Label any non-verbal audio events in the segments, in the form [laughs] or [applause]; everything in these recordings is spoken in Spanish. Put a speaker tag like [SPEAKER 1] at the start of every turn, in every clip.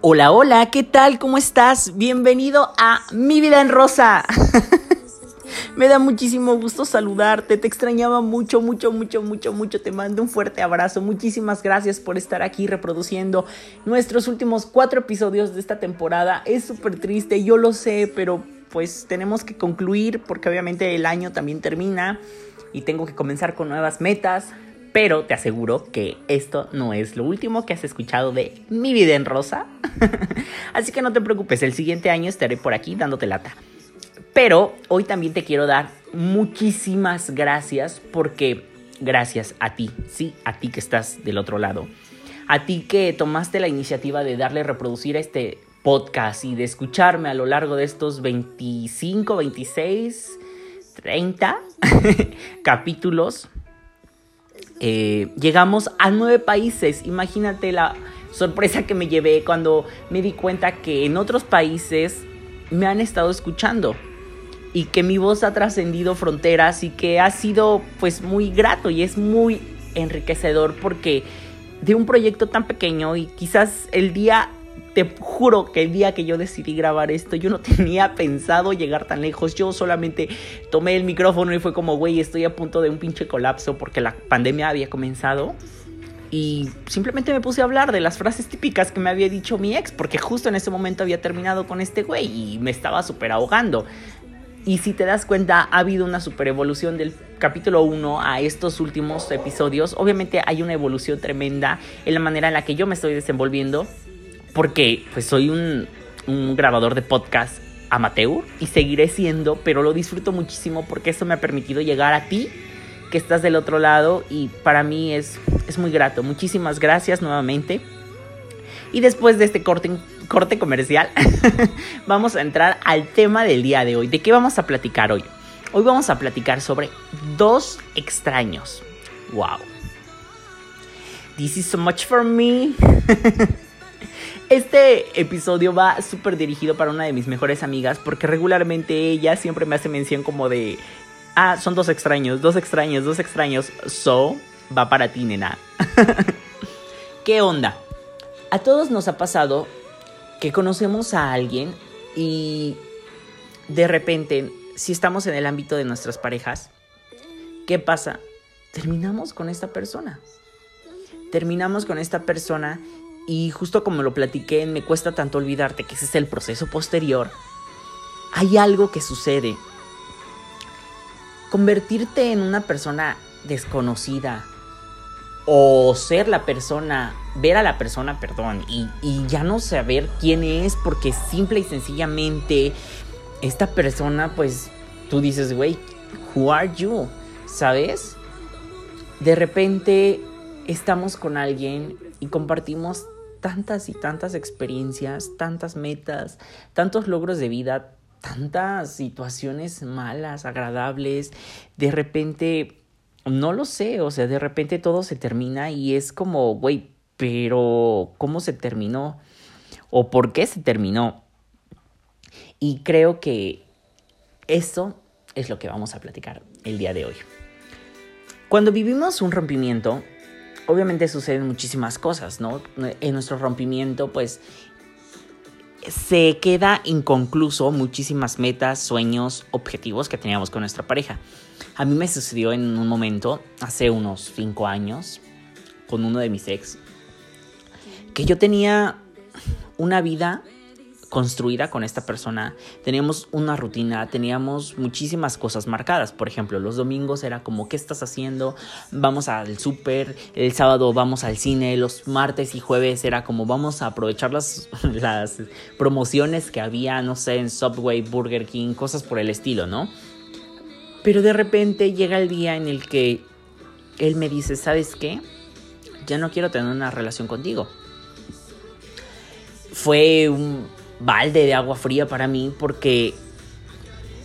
[SPEAKER 1] Hola, hola, ¿qué tal? ¿Cómo estás? Bienvenido a Mi Vida en Rosa. [laughs] Me da muchísimo gusto saludarte, te extrañaba mucho, mucho, mucho, mucho, mucho. Te mando un fuerte abrazo. Muchísimas gracias por estar aquí reproduciendo nuestros últimos cuatro episodios de esta temporada. Es súper triste, yo lo sé, pero pues tenemos que concluir porque obviamente el año también termina y tengo que comenzar con nuevas metas. Pero te aseguro que esto no es lo último que has escuchado de mi vida en rosa. [laughs] Así que no te preocupes, el siguiente año estaré por aquí dándote lata. Pero hoy también te quiero dar muchísimas gracias porque gracias a ti, sí, a ti que estás del otro lado. A ti que tomaste la iniciativa de darle reproducir a este podcast y de escucharme a lo largo de estos 25, 26, 30 capítulos eh, llegamos a nueve países. Imagínate la sorpresa que me llevé cuando me di cuenta que en otros países me han estado escuchando y que mi voz ha trascendido fronteras y que ha sido pues muy grato y es muy enriquecedor porque de un proyecto tan pequeño y quizás el día te juro que el día que yo decidí grabar esto, yo no [laughs] tenía pensado llegar tan lejos. Yo solamente tomé el micrófono y fue como, güey, estoy a punto de un pinche colapso porque la pandemia había comenzado. Y simplemente me puse a hablar de las frases típicas que me había dicho mi ex, porque justo en ese momento había terminado con este güey y me estaba súper ahogando. Y si te das cuenta, ha habido una super evolución del capítulo 1 a estos últimos episodios. Obviamente hay una evolución tremenda en la manera en la que yo me estoy desenvolviendo porque pues soy un, grabador de podcast amateur y seguiré siendo, pero lo disfruto muchísimo porque eso me ha permitido llegar a ti que estás del otro lado y para mí es, es muy grato. Muchísimas gracias nuevamente. Y después de este corte, corte comercial, [laughs] vamos a entrar al tema del día de hoy. ¿De qué vamos a platicar hoy? Hoy vamos a platicar sobre dos extraños. Wow. This is so much for me. [laughs] Este episodio va súper dirigido para una de mis mejores amigas porque regularmente ella siempre me hace mención como de, ah, son dos extraños, dos extraños, dos extraños. So, va para ti, nena. [laughs] ¿Qué onda? A todos nos ha pasado que conocemos a alguien y de repente, si estamos en el ámbito de nuestras parejas, ¿qué pasa? Terminamos con esta persona. Terminamos con esta persona y justo como lo platiqué, me cuesta tanto olvidarte que ese es el proceso posterior. Hay algo que sucede. Convertirte en una persona desconocida o ser la persona, ver a la persona, perdón, y, y ya no saber quién es porque simple y sencillamente esta persona, pues tú dices, güey, who are you? ¿Sabes? De repente estamos con alguien y compartimos tantas y tantas experiencias, tantas metas, tantos logros de vida, tantas situaciones malas, agradables, de repente, no lo sé, o sea, de repente todo se termina y es como, güey, pero ¿cómo se terminó? ¿O por qué se terminó? Y creo que eso es lo que vamos a platicar el día de hoy. Cuando vivimos un rompimiento, obviamente suceden muchísimas cosas, ¿no? En nuestro rompimiento, pues se queda inconcluso muchísimas metas, sueños, objetivos que teníamos con nuestra pareja. A mí me sucedió en un momento, hace unos cinco años, con uno de mis ex, que yo tenía una vida construida con esta persona, teníamos una rutina, teníamos muchísimas cosas marcadas. Por ejemplo, los domingos era como, ¿qué estás haciendo? Vamos al súper, el sábado vamos al cine, los martes y jueves era como, vamos a aprovechar las, [laughs] las promociones que había, no sé, en Subway, Burger King, cosas por el estilo, ¿no? Pero de repente llega el día en el que él me dice, ¿sabes qué? Ya no quiero tener una relación contigo. Fue un, balde de agua fría para mí porque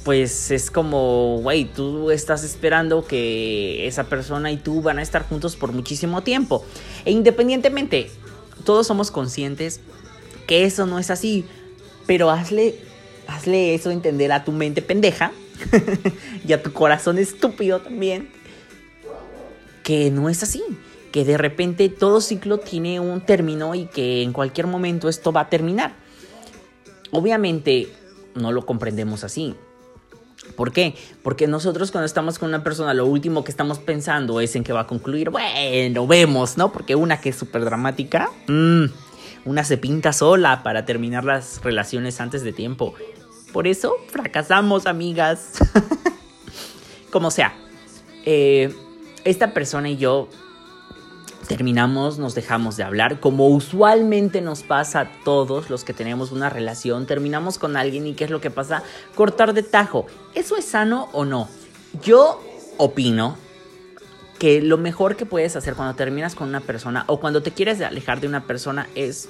[SPEAKER 1] pues es como, güey, tú estás esperando que esa persona y tú van a estar juntos por muchísimo tiempo. E independientemente, todos somos conscientes que eso no es así, pero hazle, hazle eso entender a tu mente pendeja [laughs] y a tu corazón estúpido también, que no es así. que de repente todo ciclo tiene un término y que en cualquier momento esto va a terminar. Obviamente no lo comprendemos así. ¿Por qué? Porque nosotros cuando estamos con una persona lo último que estamos pensando es en que va a concluir. Bueno, vemos, ¿no? Porque una que es súper dramática, mmm, una se pinta sola para terminar las relaciones antes de tiempo. Por eso fracasamos, amigas. [laughs] Como sea, eh, esta persona y yo terminamos, nos dejamos de hablar, como usualmente nos pasa a todos los que tenemos una relación, terminamos con alguien y ¿qué es lo que pasa? Cortar de tajo. ¿Eso es sano o no? Yo opino que lo mejor que puedes hacer cuando terminas con una persona o cuando te quieres alejar de una persona es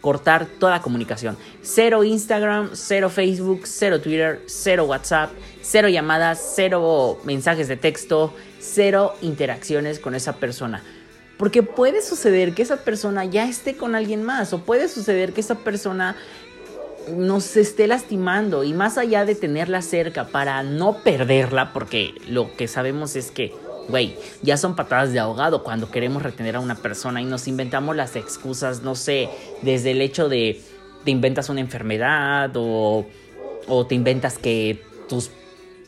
[SPEAKER 1] cortar toda comunicación. Cero Instagram, cero Facebook, cero Twitter, cero WhatsApp, cero llamadas, cero mensajes de texto, cero interacciones con esa persona. Porque puede suceder que esa persona ya esté con alguien más o puede suceder que esa persona nos esté lastimando y más allá de tenerla cerca para no perderla, porque lo que sabemos es que Güey, ya son patadas de ahogado cuando queremos retener a una persona y nos inventamos las excusas, no sé, desde el hecho de te inventas una enfermedad o, o te inventas que tus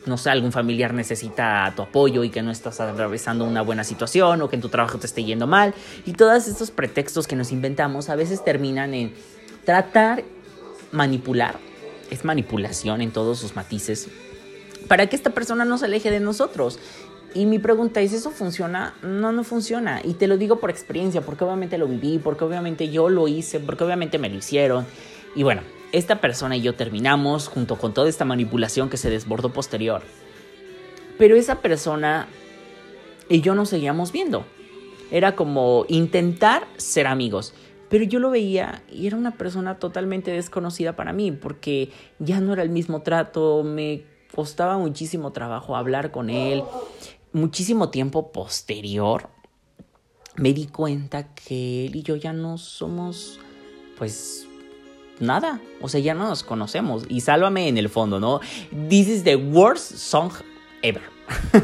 [SPEAKER 1] no sé, algún familiar necesita tu apoyo y que no estás atravesando una buena situación o que en tu trabajo te esté yendo mal. Y todos estos pretextos que nos inventamos a veces terminan en tratar, manipular, es manipulación en todos sus matices, para que esta persona no se aleje de nosotros. Y mi pregunta es, ¿eso funciona? No, no funciona. Y te lo digo por experiencia, porque obviamente lo viví, porque obviamente yo lo hice, porque obviamente me lo hicieron. Y bueno, esta persona y yo terminamos junto con toda esta manipulación que se desbordó posterior. Pero esa persona y yo nos seguíamos viendo. Era como intentar ser amigos. Pero yo lo veía y era una persona totalmente desconocida para mí porque ya no era el mismo trato, me costaba muchísimo trabajo hablar con él muchísimo tiempo posterior, me di cuenta que él y yo ya no somos, pues, nada. O sea, ya no nos conocemos. Y sálvame en el fondo, ¿no? This is the worst song ever.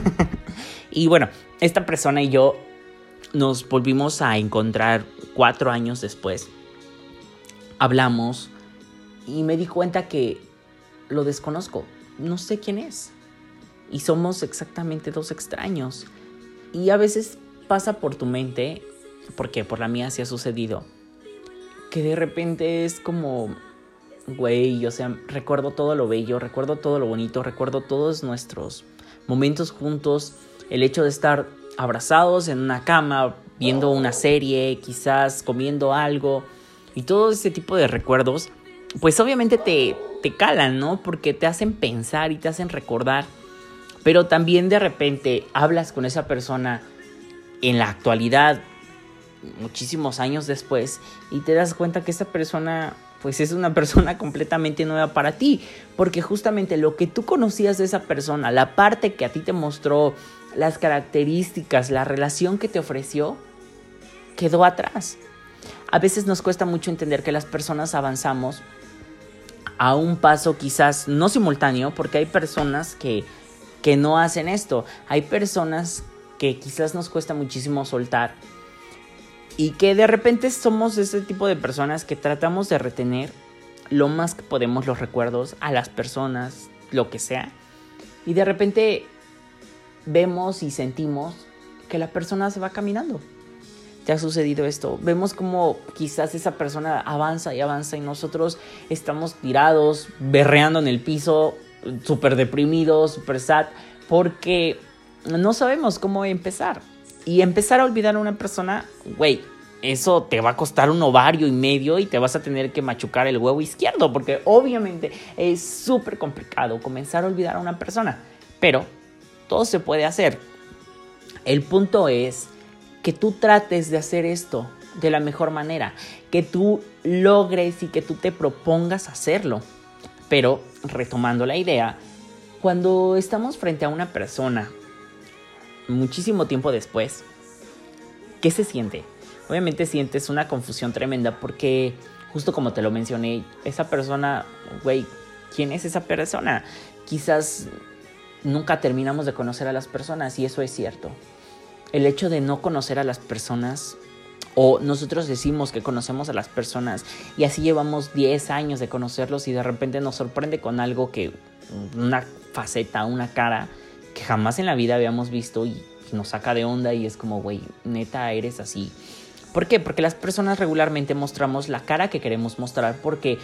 [SPEAKER 1] [laughs] y bueno, esta persona y yo nos volvimos a encontrar cuatro años después. Hablamos y me di cuenta que lo desconozco. No sé quién es y somos exactamente dos extraños. Y a veces pasa por tu mente, porque por la mía sí ha sucedido, que de repente es como, güey, o sea, recuerdo todo lo bello, recuerdo todo lo bonito, recuerdo todos nuestros momentos juntos, el hecho de estar abrazados en una cama, viendo una serie, quizás comiendo algo, y todo ese tipo de recuerdos, pues obviamente te, te calan, ¿no? Porque te hacen pensar y te hacen recordar pero también de repente hablas con esa persona en la actualidad, muchísimos años después, y te das cuenta que esa persona pues es una [laughs] persona completamente nueva para ti, porque justamente lo que tú conocías de esa persona, la parte que a ti te mostró, las características, la relación que te ofreció, quedó atrás. A veces nos cuesta mucho entender que las personas avanzamos a un paso quizás no simultáneo, porque hay personas que que no hacen esto. Hay personas que quizás nos cuesta muchísimo soltar y que de repente somos ese tipo de personas que tratamos de retener lo más que podemos los recuerdos a las personas, lo que sea. Y de repente vemos y sentimos que la persona se va caminando. ¿Te ha sucedido esto? Vemos como quizás esa persona avanza y avanza y nosotros estamos tirados, berreando en el piso, súper deprimido, súper sad, porque no sabemos cómo empezar. Y empezar a olvidar a una persona, güey, eso te va a costar un ovario y medio y te vas a tener que machucar el huevo izquierdo, porque obviamente es súper complicado comenzar a olvidar a una persona. Pero todo se puede hacer. El punto es que tú trates de hacer esto de la mejor manera, que tú logres y que tú te propongas hacerlo. Pero, retomando la idea, cuando estamos frente a una persona muchísimo tiempo después, ¿qué se siente? Obviamente sientes una confusión tremenda porque, justo como te lo mencioné, esa persona, güey, ¿quién es esa persona? Quizás nunca terminamos de conocer a las personas y eso es cierto. el hecho de no conocer a las personas o nosotros decimos que conocemos a las personas y así llevamos 10 años de conocerlos y de repente nos sorprende con algo que una faceta, una cara que jamás en la vida habíamos visto y nos saca de onda y es como, güey, neta, eres así. ¿Por qué? Porque las personas regularmente mostramos la cara que queremos mostrar porque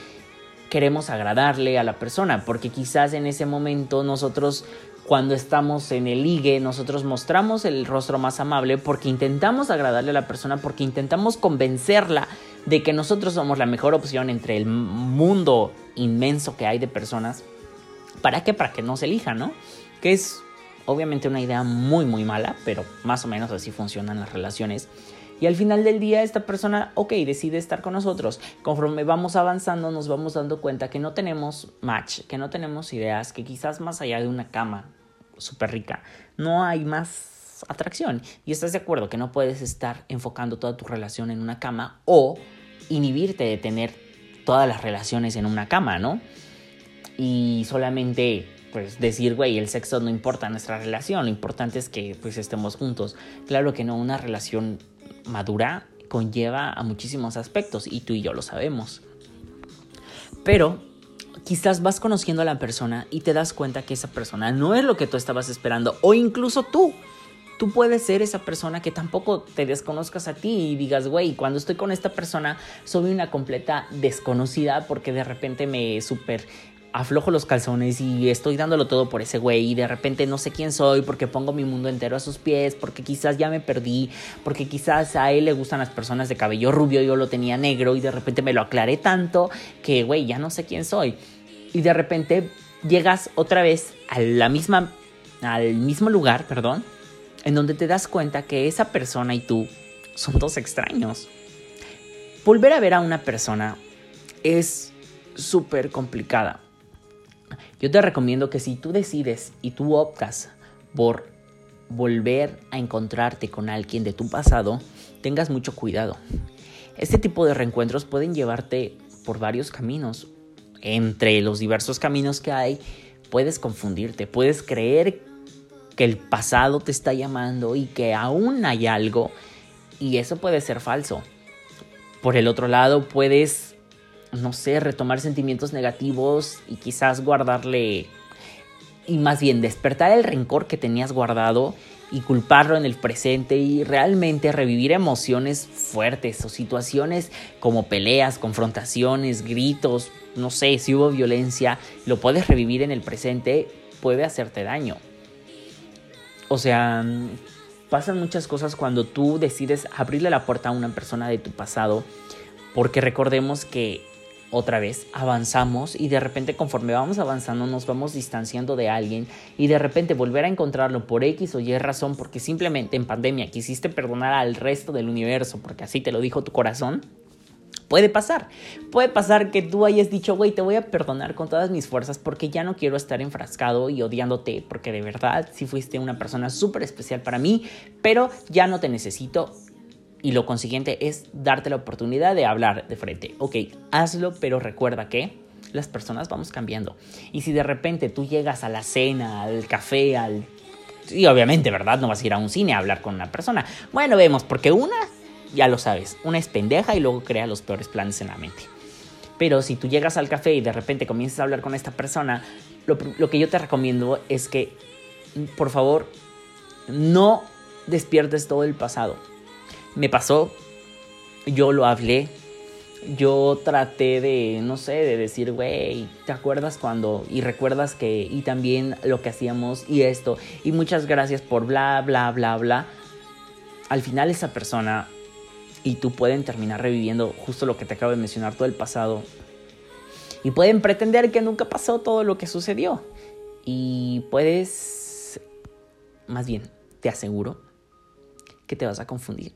[SPEAKER 1] queremos agradarle a la persona, porque quizás en ese momento nosotros cuando estamos en el ligue, nosotros mostramos el rostro más amable porque intentamos agradarle a la persona, porque intentamos convencerla de que nosotros somos la mejor opción entre el mundo inmenso que hay de personas. ¿Para qué? Para que nos elija, ¿no? Que es obviamente una idea muy, muy mala, pero más o menos así funcionan las relaciones. Y al final del día esta persona, ok, decide estar con nosotros. Conforme vamos avanzando nos vamos dando cuenta que no tenemos match, que no tenemos ideas, que quizás más allá de una cama súper rica, no hay más atracción. Y estás de acuerdo que no puedes estar enfocando toda tu relación en una cama o inhibirte de tener todas las relaciones en una cama, ¿no? Y solamente pues decir, güey, el sexo no importa nuestra relación, lo importante es que pues estemos juntos. Claro que no, una relación madura conlleva a muchísimos aspectos y tú y yo lo sabemos. Pero quizás vas conociendo a la persona y te das cuenta que esa persona no es lo que tú estabas esperando o incluso tú. Tú puedes ser esa persona que tampoco te desconozcas a ti y digas, güey, cuando estoy con esta persona soy una completa desconocida porque de repente me súper aflojo los calzones y estoy dándolo todo por ese güey y de repente no sé quién soy porque pongo mi mundo entero a sus pies, porque quizás ya me perdí, porque quizás a él le gustan las personas de cabello rubio, yo lo tenía negro y de repente me lo aclaré tanto que güey, ya no sé quién soy. Y de repente llegas otra vez a la misma al mismo lugar, perdón, en donde te das cuenta que esa persona y tú son dos extraños. Volver a ver a una persona es súper complicada yo te recomiendo que si tú decides y tú optas por volver a encontrarte con alguien de tu pasado, tengas mucho cuidado. Este tipo de reencuentros pueden llevarte por varios caminos. Entre los diversos caminos que hay, puedes confundirte, puedes creer que el pasado te está llamando y que aún hay algo, y eso puede ser falso. Por el otro lado, puedes no sé, retomar sentimientos negativos y quizás guardarle, y más bien despertar el rencor que tenías guardado y culparlo en el presente y realmente revivir emociones fuertes o situaciones como peleas, confrontaciones, gritos, no sé, si hubo violencia, lo puedes revivir en el presente, puede hacerte daño. O sea, pasan muchas cosas cuando tú decides abrirle la puerta a una persona de tu pasado, porque recordemos que otra vez avanzamos y de repente conforme vamos avanzando nos vamos distanciando de alguien y de repente volver a encontrarlo por X o Y razón porque simplemente en pandemia quisiste perdonar al resto del universo porque así te lo dijo tu corazón. Puede pasar, puede pasar que tú hayas dicho, güey, te voy a perdonar con todas mis fuerzas porque ya no quiero estar enfrascado y odiándote, porque de verdad sí fuiste una persona súper especial para mí, pero ya no te necesito y lo consiguiente es darte la oportunidad de hablar de frente. Ok, hazlo, pero recuerda que las personas vamos cambiando. Y si de repente tú llegas a la cena, al café, al... Y obviamente, ¿verdad? No vas a ir a un cine a hablar con una persona. Bueno, vemos, porque una, ya lo sabes, una es pendeja y luego crea los peores planes en la mente. Pero si tú llegas al café y de repente comienzas a hablar con esta persona, lo, lo que yo te recomiendo es que, por favor, no despiertes todo el pasado me pasó, yo lo hablé, yo traté de, no sé, de decir, güey, ¿te acuerdas cuando? Y recuerdas que, y también lo que hacíamos y esto, y muchas gracias por bla, bla, bla, bla. Al final esa persona y tú pueden terminar reviviendo justo lo que te acabo de mencionar, todo el pasado. Y pueden pretender que nunca pasó todo lo que sucedió. Y puedes, más bien, te aseguro que te vas a confundir.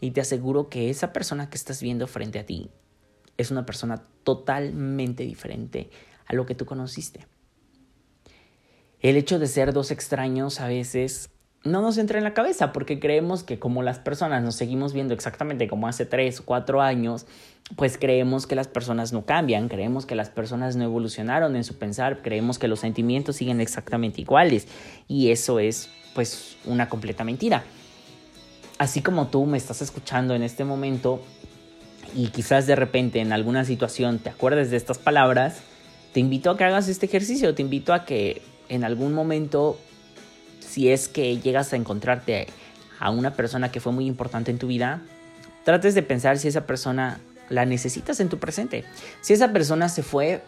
[SPEAKER 1] Y te aseguro que esa persona que estás viendo frente a ti es una persona totalmente diferente a lo que tú conociste. El hecho de ser dos extraños a veces no nos entra en la cabeza porque creemos que como las personas nos seguimos viendo exactamente como hace tres o cuatro años, pues creemos que las personas no cambian, creemos que las personas no evolucionaron en su pensar, creemos que los sentimientos siguen exactamente iguales y eso es pues una completa mentira. Así como tú me estás escuchando en este momento y quizás de repente en alguna situación te acuerdes de estas palabras, te invito a que hagas este ejercicio, te invito a que en algún momento, si es que llegas a encontrarte a una persona que fue muy importante en tu vida, trates de pensar si esa persona la necesitas en tu presente. Si esa persona se fue,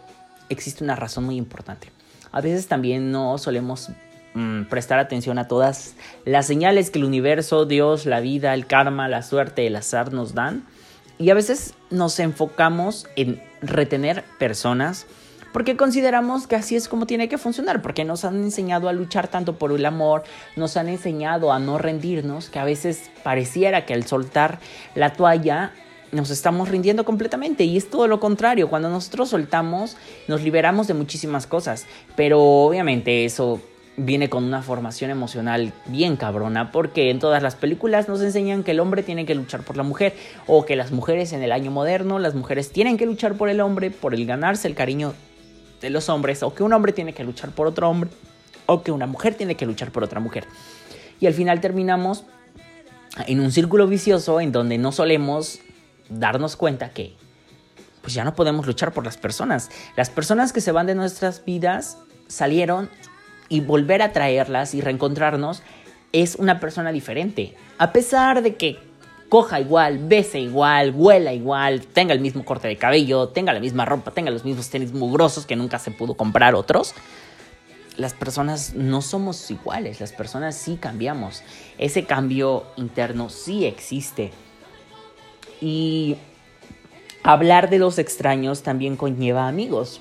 [SPEAKER 1] existe una razón muy importante. A veces también no solemos mm, prestar atención a todas las señales que el universo, Dios, la vida, el karma, la suerte, el azar nos dan. Y a veces nos enfocamos en retener personas porque consideramos que así es como tiene que funcionar, porque nos han enseñado a luchar tanto por el amor, nos han enseñado a no rendirnos, que a veces pareciera que al soltar la toalla nos estamos rindiendo completamente y es todo lo contrario, cuando nosotros soltamos nos liberamos de muchísimas cosas, pero obviamente eso viene con una formación emocional bien cabrona, porque en todas las películas nos enseñan que el hombre tiene que luchar por la mujer, o que las mujeres en el año moderno, las mujeres tienen que luchar por el hombre, por el ganarse el cariño de los hombres, o que un hombre tiene que luchar por otro hombre, o que una mujer tiene que luchar por otra mujer. Y al final terminamos en un círculo vicioso en donde no solemos darnos cuenta que pues ya no podemos luchar por las personas. Las personas que se van de nuestras vidas salieron y volver a traerlas y reencontrarnos es una persona diferente. A pesar de que coja igual, bese igual, huela igual, tenga el mismo corte de cabello, tenga la misma ropa, tenga los mismos tenis mugrosos que nunca se pudo comprar otros, las personas no somos iguales, las personas sí cambiamos. Ese cambio interno sí existe. Y hablar de los extraños también conlleva amigos.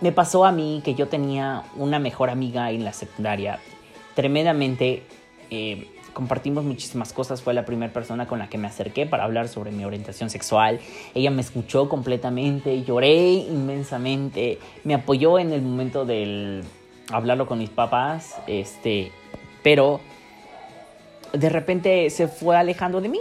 [SPEAKER 1] Me pasó a mí que yo tenía una mejor amiga en la secundaria. Tremendamente eh, compartimos muchísimas cosas. Fue la primera persona con la que me acerqué para hablar sobre mi orientación sexual. Ella me escuchó completamente, lloré inmensamente, me apoyó en el momento del hablarlo con mis papás, este, pero de repente se fue alejando de mí.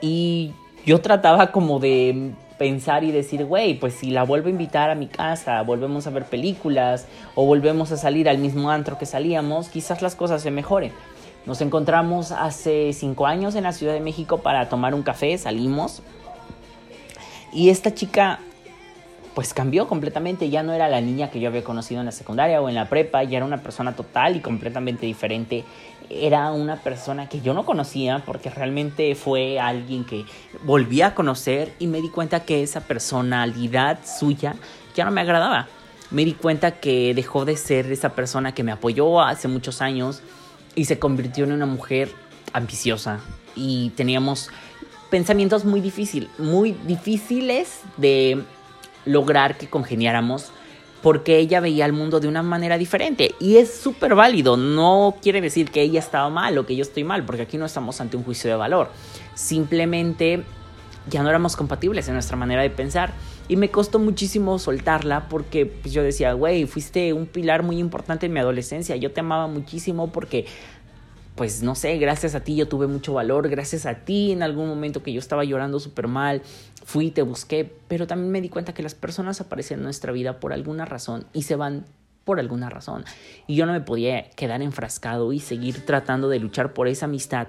[SPEAKER 1] Y yo trataba como de pensar y decir, güey, pues si la vuelvo a invitar a mi casa, volvemos a ver películas o volvemos a salir al mismo antro que salíamos, quizás las cosas se mejoren. Nos encontramos hace cinco años en la Ciudad de México para tomar un café, salimos. Y esta chica pues cambió completamente, ya no era la niña que yo había conocido en la secundaria o en la prepa, ya era una persona total y completamente diferente. Era una persona que yo no conocía porque realmente fue alguien que volví a conocer y me di cuenta que esa personalidad suya ya no me agradaba. Me di cuenta que dejó de ser esa persona que me apoyó hace muchos años y se convirtió en una mujer ambiciosa y teníamos pensamientos muy difíciles, muy difíciles de lograr que congeniáramos porque ella veía el mundo de una manera diferente. Y es súper válido, no quiere decir que ella estaba mal o que yo estoy mal, porque aquí no estamos ante un juicio de valor. Simplemente ya no éramos compatibles en nuestra manera de pensar. Y me costó muchísimo soltarla porque pues, yo decía, güey, fuiste un pilar muy importante en mi adolescencia. Yo te amaba muchísimo porque pues no sé, gracias a ti yo tuve mucho valor, gracias a ti en algún momento que yo estaba llorando súper mal, fui, te busqué, pero también me di cuenta que las personas aparecen en nuestra vida por alguna razón y se van por alguna razón. Y yo no me podía quedar enfrascado y seguir tratando de luchar por esa amistad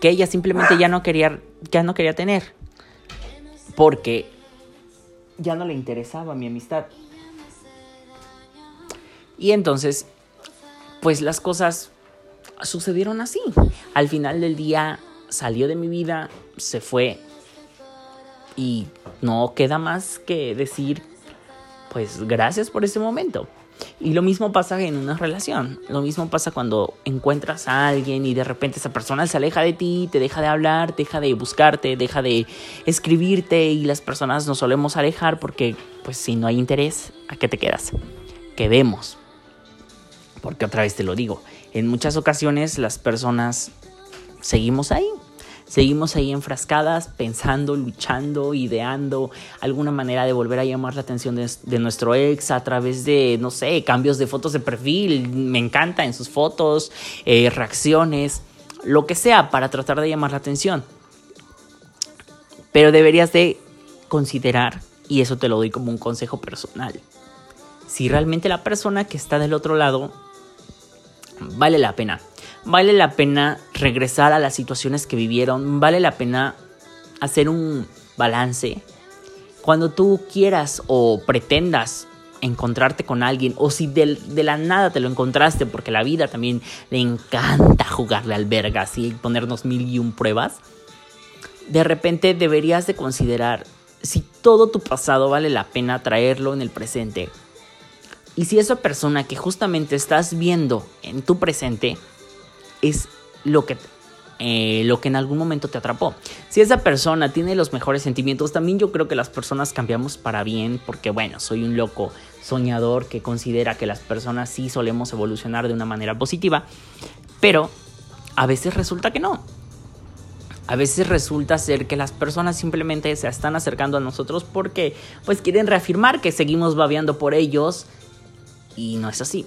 [SPEAKER 1] que ella simplemente ya no quería, ya no quería tener. Porque ya no le interesaba mi amistad. Y entonces, pues las cosas sucedieron así. Al final del día salió de mi vida, se fue y no queda más que decir, pues gracias por ese momento. Y lo mismo pasa en una relación. Lo mismo pasa cuando encuentras a alguien y de repente esa persona se aleja de ti, te deja de hablar, deja de buscarte, deja de escribirte y las personas nos solemos alejar porque pues si no hay interés, ¿a qué te quedas? Quedemos. Porque otra vez te lo digo, en muchas ocasiones las personas seguimos ahí, seguimos ahí enfrascadas, pensando, luchando, ideando alguna manera de volver a llamar la atención de, nuestro ex a través de, no sé, cambios de fotos de perfil, me encanta en sus fotos, eh, reacciones, lo que sea para tratar de llamar la atención. Pero deberías de considerar, y eso te lo doy como un consejo personal, si realmente la persona que está del otro lado vale la pena. vale la pena regresar a las situaciones que vivieron, vale la pena hacer un balance. Cuando tú quieras o pretendas encontrarte con alguien o si de, la nada te lo encontraste porque la vida también le encanta jugarle al verga y ponernos mil y un pruebas, de repente deberías de considerar si todo tu pasado vale la pena traerlo en el presente. Y si esa persona que justamente estás viendo en tu presente es lo que eh, lo que en algún momento te atrapó. Si esa persona tiene los mejores sentimientos, también yo creo que las personas cambiamos para bien, porque bueno, soy un loco soñador que considera que las personas sí solemos evolucionar de una manera positiva, pero a veces resulta que no. A veces resulta ser que las personas simplemente se están acercando a nosotros porque pues quieren reafirmar que seguimos babeando por ellos y no es así.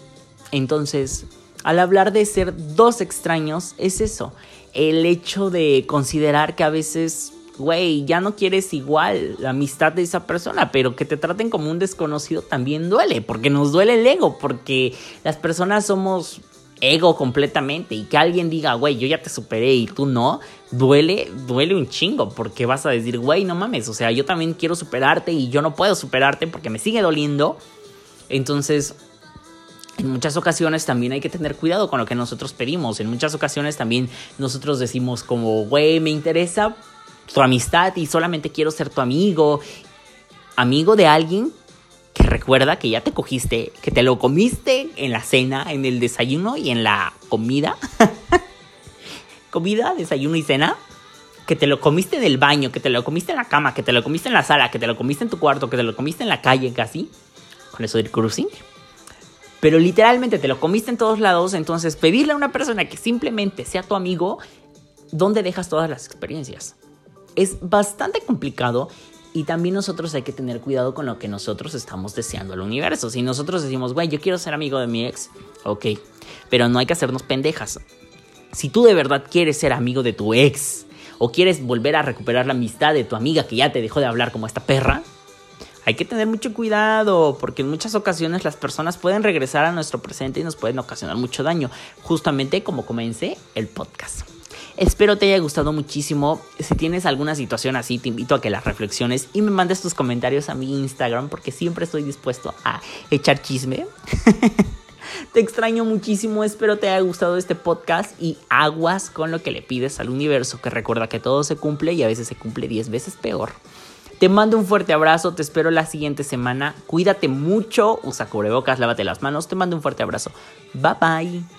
[SPEAKER 1] Entonces, al hablar de ser dos extraños, es eso, el hecho de considerar que a veces, güey, ya no quieres igual la amistad de esa persona, pero que te traten como un desconocido también duele, porque nos duele el ego, porque las personas somos ego completamente y que alguien diga, güey, yo ya te superé y tú no, duele, duele un chingo, porque vas a decir, güey, no mames, o sea, yo también quiero superarte y yo no puedo superarte porque me sigue doliendo. Entonces, en muchas ocasiones también hay que tener cuidado con lo que nosotros pedimos. En muchas ocasiones también nosotros decimos como, güey, me interesa tu amistad y solamente quiero ser tu amigo. Amigo de alguien que recuerda que ya te cogiste, que te lo comiste en la cena, en el desayuno y en la comida. [laughs] comida, desayuno y cena. Que te lo comiste en el baño, que te lo comiste en la cama, que te lo comiste en la sala, que te lo comiste en tu cuarto, que te lo comiste en la calle casi. Con eso del cruising pero literalmente te lo comiste en todos lados, entonces pedirle a una persona que simplemente sea tu amigo, ¿dónde dejas todas las experiencias? Es bastante complicado y también nosotros hay que tener cuidado con lo que nosotros estamos deseando al universo. Si nosotros decimos, güey, yo quiero ser amigo de mi ex, ok, pero no hay que hacernos pendejas. Si tú de verdad quieres ser amigo de tu ex o quieres volver a recuperar la amistad de tu amiga que ya te dejó de hablar como esta perra, hay que tener mucho cuidado porque en muchas ocasiones las personas pueden regresar a nuestro presente y nos pueden ocasionar mucho daño, justamente como comencé el podcast. Espero te haya gustado muchísimo. Si tienes alguna situación así, te invito a que las reflexiones y me mandes tus comentarios a mi Instagram porque siempre estoy dispuesto a echar chisme. [laughs] te extraño muchísimo, espero te haya gustado este podcast y aguas con lo que le pides al universo, que recuerda que todo se cumple y a veces se cumple 10 veces peor. Te mando un fuerte abrazo, te espero la siguiente semana. Cuídate mucho, usa cubrebocas, lávate las manos. Te mando un fuerte abrazo. Bye bye.